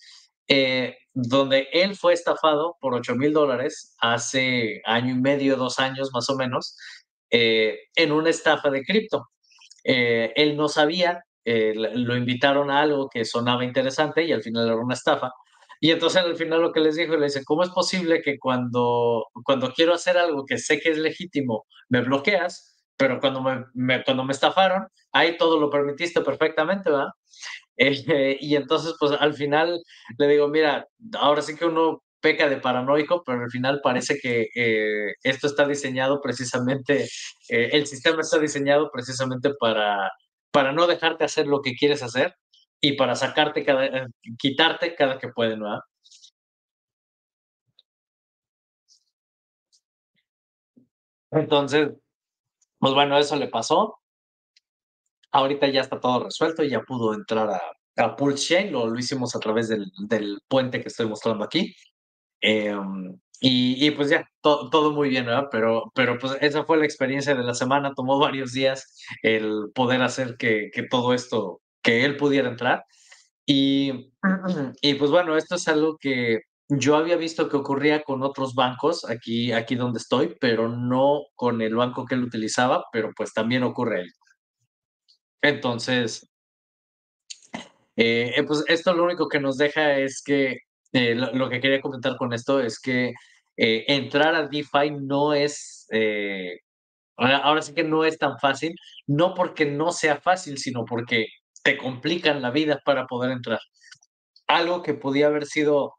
eh, donde él fue estafado por 8 mil dólares hace año y medio, dos años más o menos, eh, en una estafa de cripto. Eh, él no sabía, lo invitaron a algo que sonaba interesante y al final era una estafa. Y entonces al final lo que les dijo, le dice, ¿cómo es posible que cuando, cuando quiero hacer algo que sé que es legítimo, me bloqueas? Pero cuando me, cuando me estafaron, ahí todo lo permitiste perfectamente, ¿verdad? Eh, y entonces, pues al final le digo, mira, ahora sí que uno peca de paranoico, pero al final parece que eh, esto está diseñado precisamente, eh, el sistema está diseñado precisamente para, para no dejarte hacer lo que quieres hacer y para sacarte cada, quitarte cada que pueden, ¿verdad? Entonces, pues bueno, eso le pasó. Ahorita ya está todo resuelto y ya pudo entrar a, a Pulse Chain, lo, lo hicimos a través del, del, puente que estoy mostrando aquí. Eh, y, y, pues ya, to, todo muy bien, ¿verdad? Pero, pero pues esa fue la experiencia de la semana, tomó varios días el poder hacer que, que todo esto, que él pudiera entrar. Y, y pues bueno, esto es algo que yo había visto que ocurría con otros bancos aquí, aquí donde estoy, pero no con el banco que él utilizaba, pero pues también ocurre ahí. Entonces, eh, eh, pues esto lo único que nos deja es que, eh, lo, que quería comentar con esto es que entrar a DeFi no es, ahora sí que no es tan fácil, no porque no sea fácil, sino porque te complican la vida para poder entrar. Algo que podía haber sido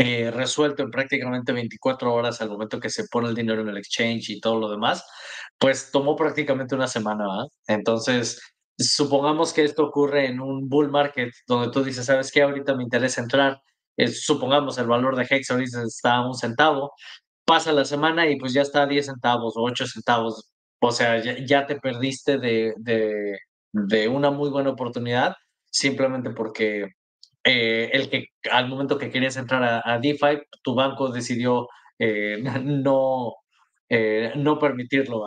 eh, resuelto en prácticamente 24 horas al momento que se pone el dinero en el exchange y todo lo demás, pues tomó prácticamente una semana. ¿eh? Entonces, supongamos que esto ocurre en un bull market donde tú dices, ¿sabes qué? Ahorita me interesa entrar. Eh, supongamos el valor de Hex ahorita está a un centavo. Pasa la semana y pues ya está a 10 centavos o 8 centavos. O sea, ya, te perdiste de, de una muy buena oportunidad simplemente porque eh, el que al momento que querías entrar a, a DeFi, tu banco decidió eh, no, eh, no permitirlo.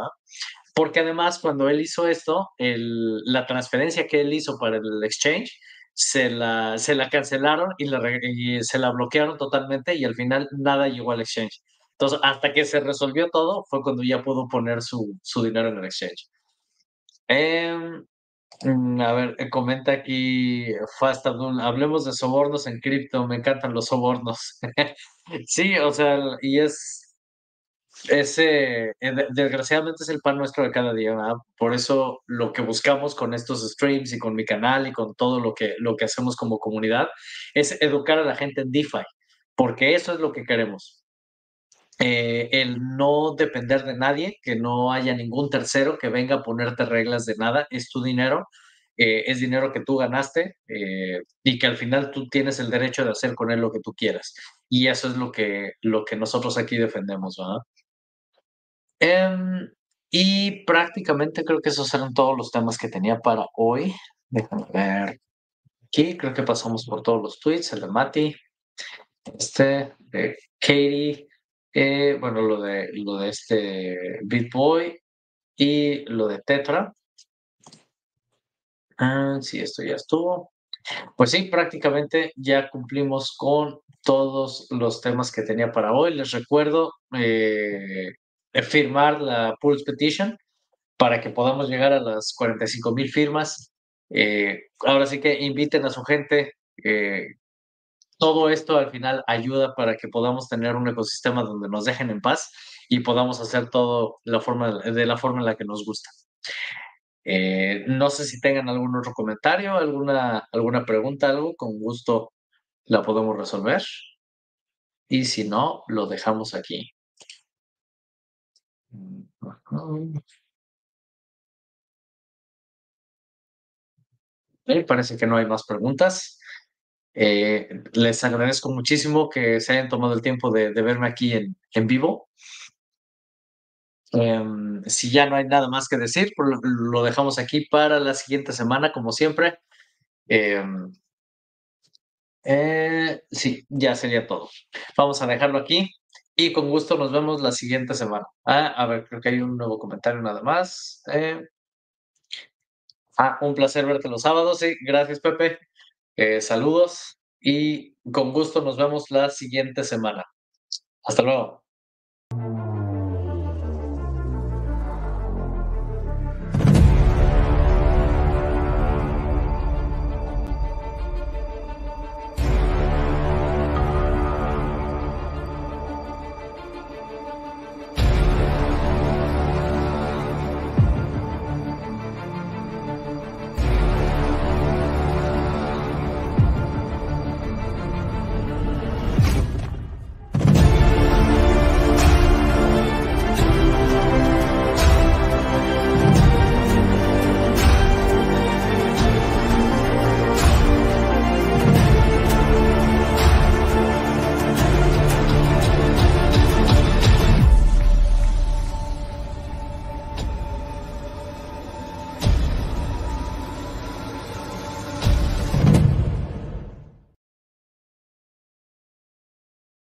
Porque además cuando él hizo esto, el, la transferencia que él hizo para el exchange, se la, se la cancelaron y, la, y se la bloquearon totalmente y al final nada llegó al exchange. Entonces, hasta que se resolvió todo, fue cuando ya pudo poner su, su dinero en el exchange. Eh, a ver, eh, comenta aquí Fast Abdul, hablemos de sobornos en cripto, me encantan los sobornos. Sí, o sea, y es ese, eh, desgraciadamente es el pan nuestro de cada día, ¿verdad? Por eso lo que buscamos con estos streams y con mi canal y con todo lo que, lo que hacemos como comunidad es educar a la gente en DeFi, porque eso es lo que queremos. Eh, el no depender de nadie, que no haya ningún tercero que venga a ponerte reglas de nada, es tu dinero, eh, es dinero que tú ganaste eh, y que al final tú tienes el derecho de hacer con él lo que tú quieras. Y eso es lo que, lo que nosotros aquí defendemos, ¿verdad? Eh, y prácticamente creo que esos eran todos los temas que tenía para hoy. Déjame ver. Aquí creo que pasamos por todos los tweets, el de Mati, este, de Katie, eh, bueno, lo de, lo de este BitBoy y lo de Tetra. Ah, sí, esto ya estuvo. Pues sí, prácticamente ya cumplimos con todos los temas que tenía para hoy. Les recuerdo eh, firmar la Pulse Petition para que podamos llegar a las 45 mil firmas. Eh, ahora sí que inviten a su gente, eh, todo esto al final ayuda para que podamos tener un ecosistema donde nos dejen en paz y podamos hacer todo de la forma en la que nos gusta. Eh, no sé si tengan algún otro comentario, alguna, alguna pregunta, algo, con gusto la podemos resolver. Y si no, lo dejamos aquí. Parece que no hay más preguntas. Eh, les agradezco muchísimo que se hayan tomado el tiempo de, verme aquí en, vivo. Em, si ya no hay nada más que decir, pues lo, dejamos aquí para la siguiente semana, como siempre. Em, eh, sí, ya sería todo. Vamos a dejarlo aquí y con gusto nos vemos la siguiente semana. Ah, a ver, creo que hay un nuevo comentario nada más. Eh, ah, un placer verte los sábados. Sí, gracias, Pepe. Eh, saludos y con gusto nos vemos la siguiente semana. Hasta luego.